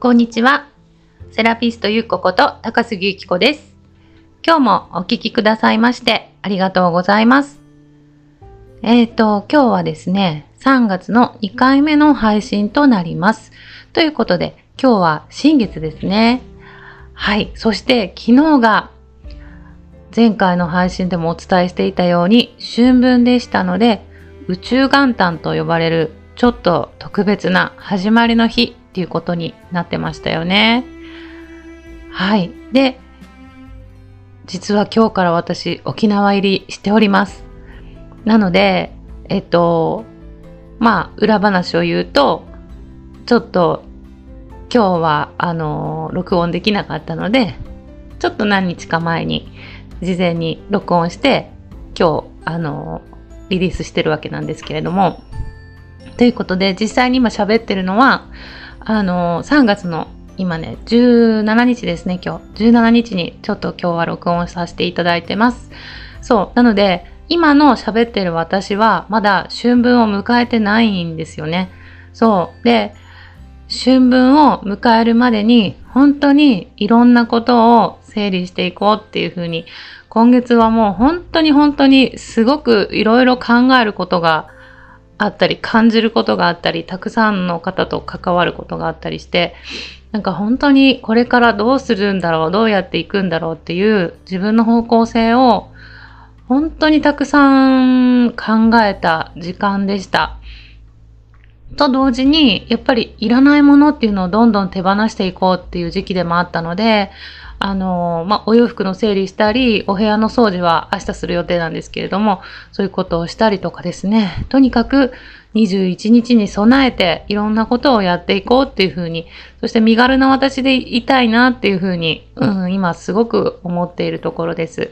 こんにちは。セラピストゆっここと高杉ゆきこです。今日もお聞きくださいましてありがとうございます。えっ、ー、と、今日はですね、3月の2回目の配信となります。ということで、今日は新月ですね。はい。そして昨日が前回の配信でもお伝えしていたように春分でしたので宇宙元旦と呼ばれるちょっと特別な始まりの日っていうことになってましたよね。はい。で、実は今日から私沖縄入りしております。なので、えっと、まあ裏話を言うと、ちょっと今日はあの録音できなかったので、ちょっと何日か前に事前に録音して今日あのリリースしてるわけなんですけれどもということで実際に今喋ってるのはあの3月の今ね17日ですね今日。17日にちょっと今日は録音させていただいてます。そう。なので今の喋ってる私はまだ春分を迎えてないんですよね。そう。で春分を迎えるまでに本当にいろんなことを整理していこうっていうふうに今月はもう本当に本当にすごくいろいろ考えることがあったり感じることがあったりたくさんの方と関わることがあったりしてなんか本当にこれからどうするんだろうどうやっていくんだろうっていう自分の方向性を本当にたくさん考えた時間でした。と同時に、やっぱりいらないものっていうのをどんどん手放していこうっていう時期でもあったので、あの、まあ、お洋服の整理したり、お部屋の掃除は明日する予定なんですけれども、そういうことをしたりとかですね、とにかく21日に備えていろんなことをやっていこうっていうふうに、そして身軽な私でいたいなっていうふうに、うん、今すごく思っているところです。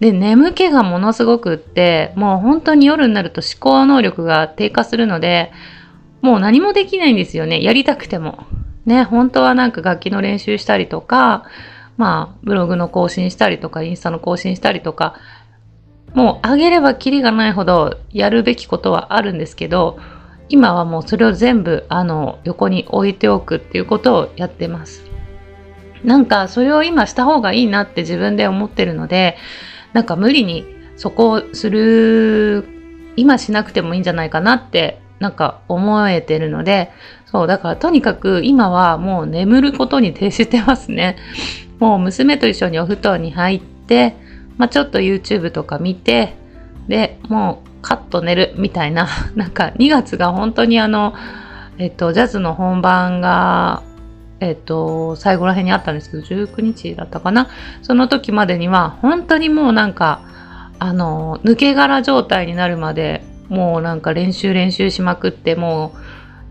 で、眠気がものすごくって、もう本当に夜になると思考能力が低下するので、もう何もできないんですよね。やりたくても。ね、本当はなんか楽器の練習したりとか、まあ、ブログの更新したりとか、インスタの更新したりとか、もうあげればキリがないほどやるべきことはあるんですけど、今はもうそれを全部あの横に置いておくっていうことをやってます。なんかそれを今した方がいいなって自分で思ってるので、なんか無理にそこをする、今しなくてもいいんじゃないかなってなんか思えてるので、そう、だからとにかく今はもう眠ることに徹してますね。もう娘と一緒にお布団に入って、まあ、ちょっと YouTube とか見て、で、もうカッと寝るみたいな、なんか2月が本当にあの、えっと、ジャズの本番が、えっと、最後ら辺にあったんですけど、19日だったかな。その時までには、本当にもうなんか、あの、抜け殻状態になるまでもうなんか練習練習しまくってもう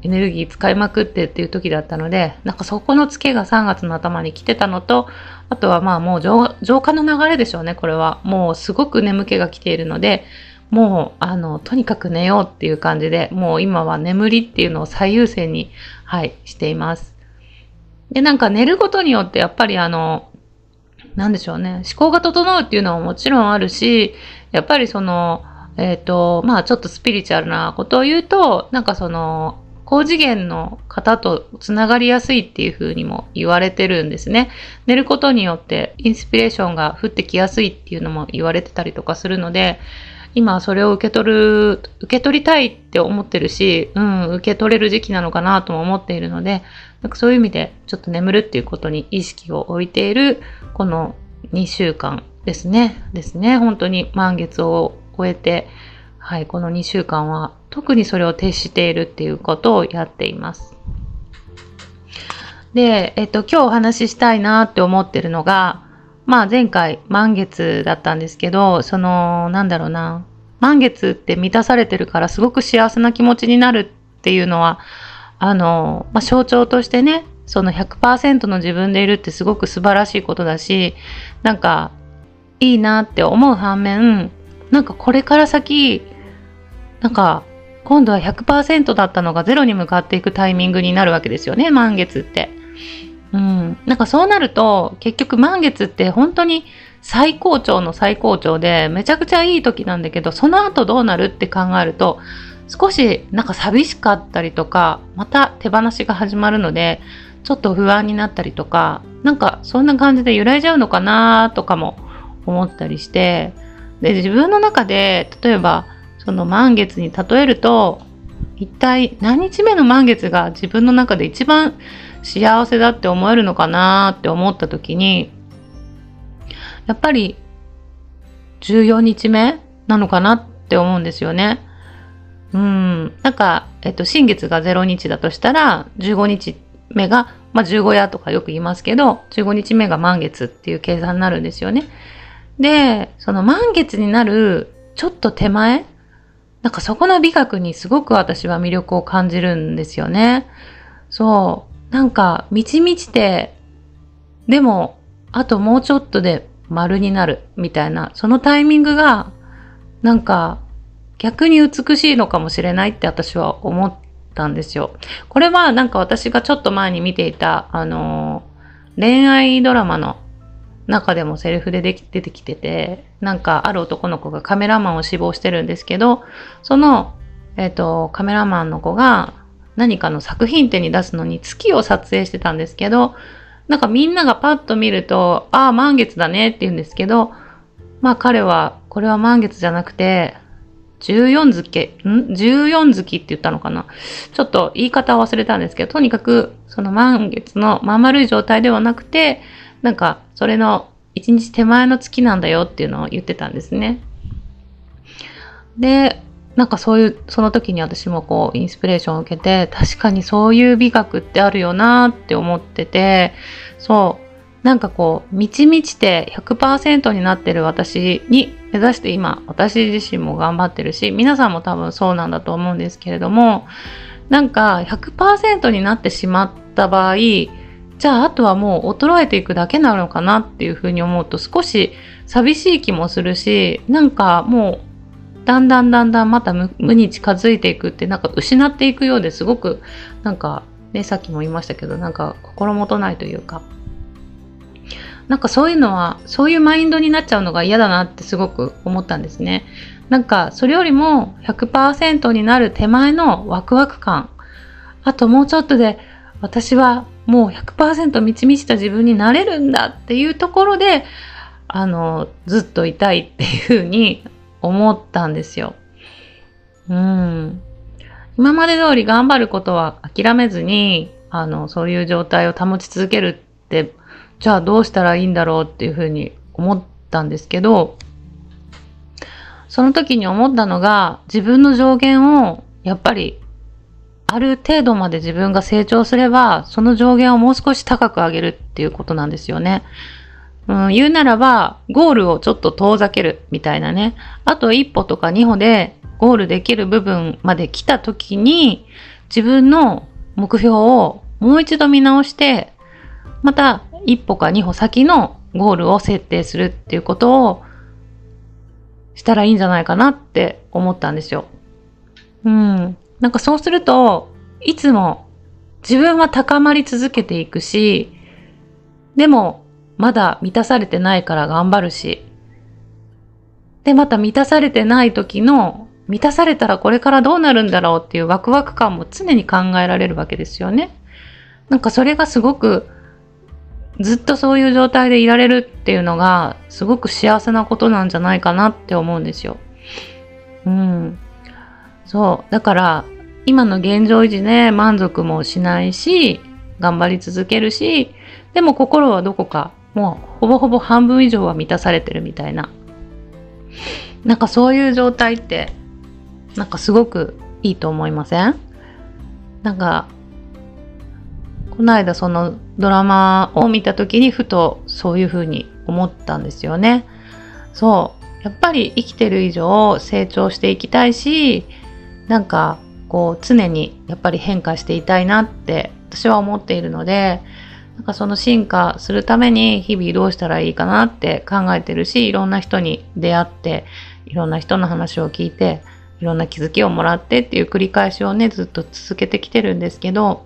エネルギー使いまくってっていう時だったのでなんかそこのツケが3月の頭に来てたのとあとはまあもう浄化の流れでしょうねこれは。もうすごく眠気が来ているのでもうあのとにかく寝ようっていう感じでもう今は眠りっていうのを最優先にはいしています。でなんか寝ることによってやっぱりあのなんでしょうね思考が整うっていうのはもちろんあるしやっぱりそのえっ、ー、と、まあちょっとスピリチュアルなことを言うと、なんかその、高次元の方とつながりやすいっていうふうにも言われてるんですね。寝ることによってインスピレーションが降ってきやすいっていうのも言われてたりとかするので、今それを受け取る、受け取りたいって思ってるし、うん、受け取れる時期なのかなとも思っているので、なんかそういう意味でちょっと眠るっていうことに意識を置いているこの2週間ですね。ですね。本当に満月を超えて、はい、この2週間は特にそれを徹しているっていうことをやっています。で、えっと、今日お話ししたいなって思ってるのが、まあ前回満月だったんですけど、その、なんだろうな、満月って満たされてるからすごく幸せな気持ちになるっていうのは、あの、まあ、象徴としてね、その100%の自分でいるってすごく素晴らしいことだし、なんかいいなって思う反面、なんかこれから先、なんか今度は100%だったのがゼロに向かっていくタイミングになるわけですよね、満月って。うん。なんかそうなると、結局満月って本当に最高潮の最高潮で、めちゃくちゃいい時なんだけど、その後どうなるって考えると、少しなんか寂しかったりとか、また手放しが始まるので、ちょっと不安になったりとかなんかそんな感じで揺らいじゃうのかなとかも思ったりしてで自分の中で例えばその満月に例えると一体何日目の満月が自分の中で一番幸せだって思えるのかなって思った時にやっぱり14日目なのかなって思うんですよね。うん。なんか、えっと、新月が0日だとしたら、15日目が、まあ、15夜とかよく言いますけど、15日目が満月っていう計算になるんですよね。で、その満月になるちょっと手前なんかそこの美学にすごく私は魅力を感じるんですよね。そう。なんか満ち満ちて、でも、あともうちょっとで丸になるみたいな、そのタイミングが、なんか逆に美しいのかもしれないって私は思ったんですよ。これはなんか私がちょっと前に見ていた、あの恋愛ドラマの中でもセリフででき出てきてて、なんかある男の子がカメラマンを志望してるんですけど、その、えっ、ー、と、カメラマンの子が何かの作品展に出すのに月を撮影してたんですけど、なんかみんながパッと見ると、ああ、満月だねって言うんですけど、まあ彼は、これは満月じゃなくて、14月、ん ?14 月って言ったのかな？ちょっと言い方を忘れたんですけど、とにかくその満月のまん丸い状態ではなくて、なんかそれの一日手前の月なんだよっていうのを言ってたんですね。で、なんかそういう、その時に私もこう、インスピレーションを受けて、確かにそういう美学ってあるよなって思ってて、そう、なんかこう、満ち満ちて100%になってる私に目指して今、私自身も頑張ってるし、皆さんも多分そうなんだと思うんですけれども、なんか100%になってしまった場合、じゃああとはもう衰えていくだけなのかなっていうふうに思うと少し寂しい気もするし、なんかもうだんだんだんだんまた無に近づいていくってなんか失っていくようですごくなんかね、さっきも言いましたけどなんか心もとないというかなんかそういうのはそういうマインドになっちゃうのが嫌だなってすごく思ったんですね。なんかそれよりも100%になる手前のワクワク感あともうちょっとで私はもう100%満ち満ちた自分になれるんだっていうところで、あの、ずっといたいっていうふうに思ったんですよ。うん。今まで通り頑張ることは諦めずに、あの、そういう状態を保ち続けるって、じゃあどうしたらいいんだろうっていうふうに思ったんですけど、その時に思ったのが、自分の上限をやっぱりある程度まで自分が成長すれば、その上限をもう少し高く上げるっていうことなんですよね。うん、言うならば、ゴールをちょっと遠ざけるみたいなね。あと一歩とか二歩でゴールできる部分まで来た時に、自分の目標をもう一度見直して、また一歩か二歩先のゴールを設定するっていうことをしたらいいんじゃないかなって思ったんですよ。うん。なんかそうすると、いつも自分は高まり続けていくし、でもまだ満たされてないから頑張るし、で、また満たされてない時の、満たされたらこれからどうなるんだろうっていうワクワク感も常に考えられるわけですよね。なんかそれがすごくずっとそういう状態でいられるっていうのがすごく幸せなことなんじゃないかなって思うんですよ。うん。そう。だから、今の現状維持で満足もしないし、頑張り続けるし、でも心はどこか、もうほぼほぼ半分以上は満たされてるみたいな。なんかそういう状態って、なんかすごくいいと思いません？なんか、この間そのドラマを見た時にふとそういうふうに思ったんですよね。そう。やっぱり生きてる以上成長していきたいし、なんかこう常にやっぱり変化していたいなって私は思っているのでなんかその進化するために日々どうしたらいいかなって考えてるしいろんな人に出会っていろんな人の話を聞いていろんな気づきをもらってっていう繰り返しをねずっと続けてきてるんですけど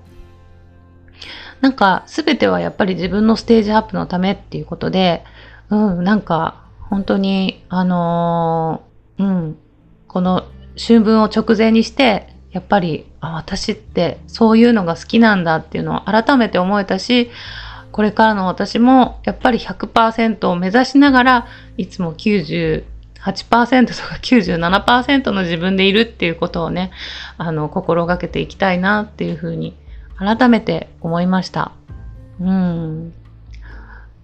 なんか全てはやっぱり自分のステージアップのためっていうことでうんなんか本当にあのー、うんこの春分を直前にしてやっぱりあ私ってそういうのが好きなんだっていうのを改めて思えたしこれからの私もやっぱり100%を目指しながらいつも98%とか97%の自分でいるっていうことをねあの心がけていきたいなっていうふうに改めて思いました。うん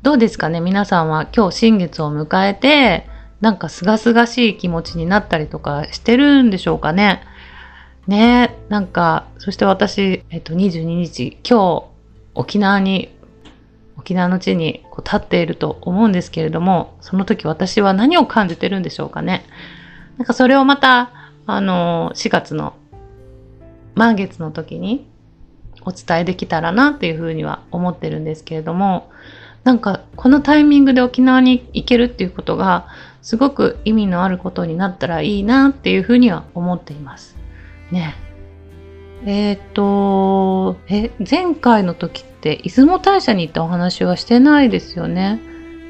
どうですかね？皆さんは今日新月を迎えてなんかすがすがしい気持ちになったりとかしてるんでしょうかねねなんか、そして私、えっと、22日、今日、沖縄に、沖縄の地にこう立っていると思うんですけれども、その時私は何を感じてるんでしょうかね。なんかそれをまた、あの、4月の満月の時にお伝えできたらなっていうふうには思ってるんですけれども、なんかこのタイミングで沖縄に行けるっていうことがすごく意味のあることになったらいいなっていうふうには思っています。ね。えっ、ー、とえ前回の時って出雲大社に行ったお話はしてないですよね？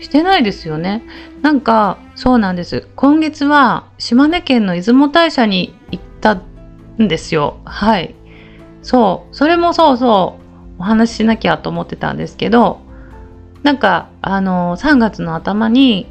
してないですよね？なんかそうなんです。今月は島根県の出雲大社に行ったんですよ。はい。そう。それもそうそう。お話ししなきゃと思ってたんですけどなんかあの3月の頭に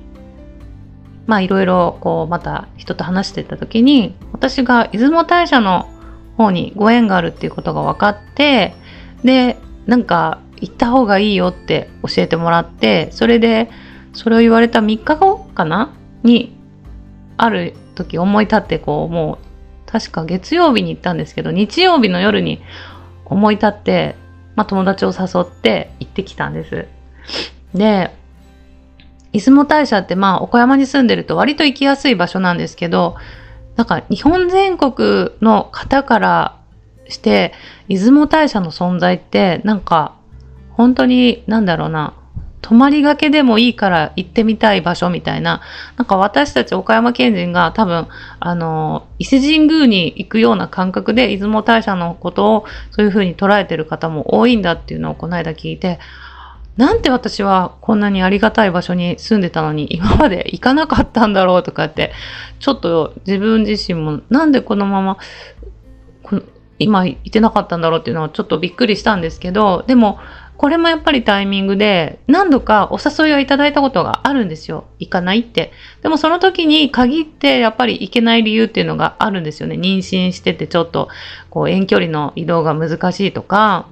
まあいろいろこうまた人と話してた時に私が出雲大社の方にご縁があるっていうことが分かってでなんか行った方がいいよって教えてもらってそれでそれを言われた3日後かな？にある時思い立ってこうもう確か月曜日に行ったんですけど日曜日の夜に思い立って、まあ、友達を誘って行ってきたんです。で出雲大社ってまあ岡山に住んでると割と行きやすい場所なんですけど、なんか日本全国の方からして出雲大社の存在ってなんか本当になんだろうな、泊まりがけでもいいから行ってみたい場所みたいな、なんか私たち岡山県人が多分、あの、伊勢神宮に行くような感覚で出雲大社のことをそういうふうに捉えてる方も多いんだっていうのをこの間聞いて、なんて私はこんなにありがたい場所に住んでたのに今まで行かなかったんだろうとかって、ちょっと自分自身もなんでこのまま今行ってなかったんだろうっていうのはちょっとびっくりしたんですけど、でもこれもやっぱりタイミングで何度かお誘いをいただいたことがあるんですよ。行かないって。でもその時に限ってやっぱり行けない理由っていうのがあるんですよね。妊娠しててちょっとこう遠距離の移動が難しいとか、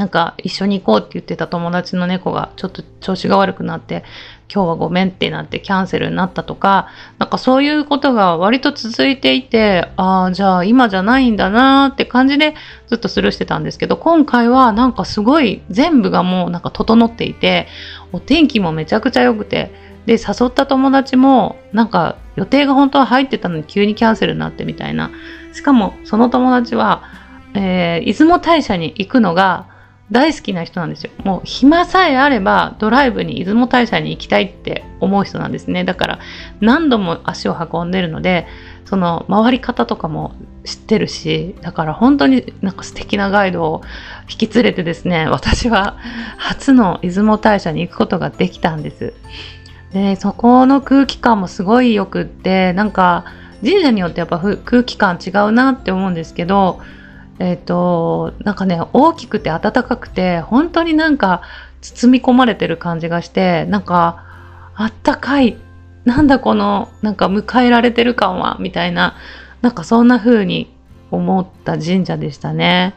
なんか一緒に行こうって言ってた友達の猫がちょっと調子が悪くなって今日はごめんってなってキャンセルになったとかなんかそういうことが割と続いていてああじゃあ今じゃないんだなーって感じでずっとスルーしてたんですけど今回はなんかすごい全部がもうなんか整っていてお天気もめちゃくちゃ良くてで誘った友達もなんか予定が本当は入ってたのに急にキャンセルになってみたいな。しかもその友達は、えー、出雲大社に行くのが大好きな人なんですよ。もう暇さえあればドライブに出雲大社に行きたいって思う人なんですね。だから何度も足を運んでるので、その回り方とかも知ってるし、だから本当になんか素敵なガイドを引き連れてですね、私は初の出雲大社に行くことができたんです。で、そこの空気感もすごい良くって、なんか神社によってやっぱ空気感違うなって思うんですけど、えっ、ー、と、なんかね、大きくて暖かくて、本当になんか包み込まれてる感じがして、なんか、あったかい、なんだこの、なんか迎えられてる感は、みたいな、なんかそんな風に思った神社でしたね。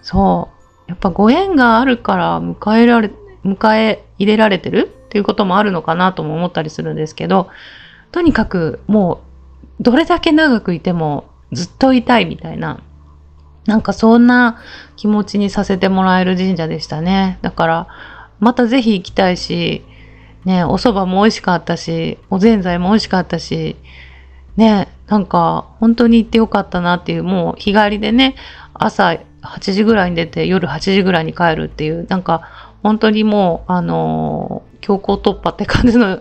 そう。やっぱご縁があるから迎えられ、迎え入れられてる？っていうこともあるのかなとも思ったりするんですけど、とにかくもう、どれだけ長くいてもずっといたいみたいな、なんかそんな気持ちにさせてもらえる神社でしたね。だから、またぜひ行きたいし、ね、お蕎麦も美味しかったし、おぜんざいも美味しかったし、ね、なんか本当に行ってよかったなっていう、もう日帰りでね、朝8時ぐらいに出て夜8時ぐらいに帰るっていう、なんか本当にもう、あのー、強行突破って感じの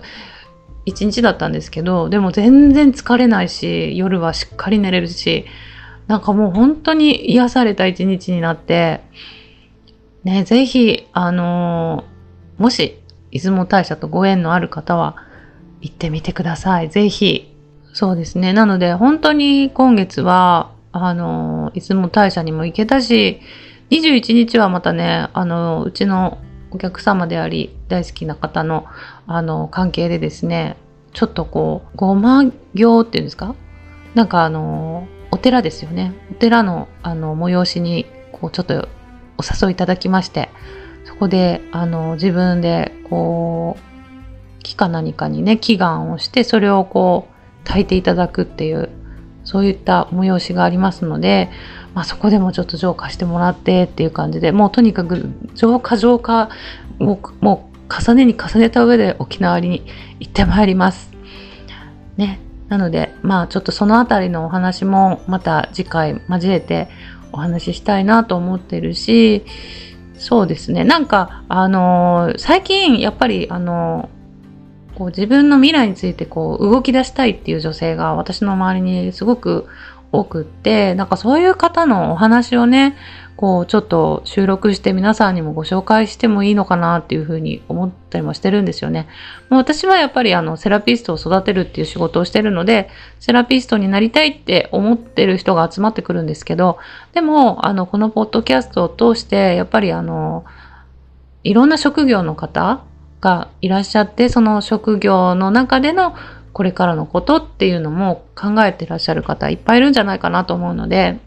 一日だったんですけど、でも全然疲れないし、夜はしっかり寝れるし、なんかもう本当に癒された一日になって、ね、ぜひ、あのー、もし、出雲大社とご縁のある方は、行ってみてください。ぜひ。そうですね。なので、本当に今月は、あの、出雲大社にも行けたし、21日はまたね、あの、うちのお客様であり、大好きな方の、あの、関係でですね、ちょっとこう、ごま行っていうんですか？なんかあの、お寺ですよね。お寺の、あの、催しに、こう、ちょっとお誘いいただきまして、そこで、あの、自分で、こう、木か何かにね、祈願をして、それをこう、炊いていただくっていう、そういった催しがありますので、まあ、そこでもちょっと浄化してもらってっていう感じでもうとにかく浄化浄化をもう重ねに重ねた上で沖縄に行ってまいります。ね。なのでまあちょっとそのあたりのお話もまた次回交えてお話ししたいなと思ってるしそうですね。なんかあのー、最近やっぱりあのー、こう自分の未来についてこう動き出したいっていう女性が私の周りにすごく多くって、なんかそういう方のお話をね、こうちょっと収録して皆さんにもご紹介してもいいのかなっていうふうに思ったりもしてるんですよね。もう私はやっぱりあのセラピストを育てるっていう仕事をしてるので、セラピストになりたいって思ってる人が集まってくるんですけど、でもあのこのポッドキャストを通してやっぱりあのいろんな職業の方がいらっしゃって、その職業の中でのこれからのことっていうのも考えてらっしゃる方いっぱいいるんじゃないかなと思うので、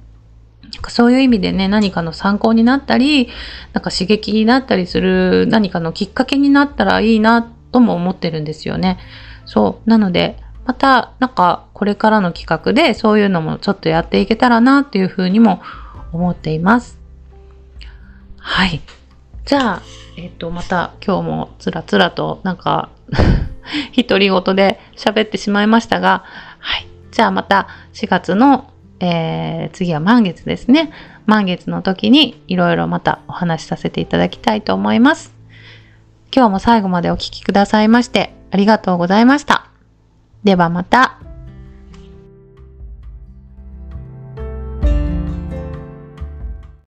かそういう意味でね、何かの参考になったり、なんか刺激になったりする何かのきっかけになったらいいなとも思ってるんですよね。そう。なので、また、なんかこれからの企画でそういうのもちょっとやっていけたらなっていうふうにも思っています。はい。じゃあ、えっ、と、また今日もつらつらとなんか独り言で喋ってしまいましたが、はい。じゃあまた4月の、えー、次は満月ですね。満月の時にいろいろまたお話しさせていただきたいと思います。今日も最後までお聴きくださいましてありがとうございました。ではまた。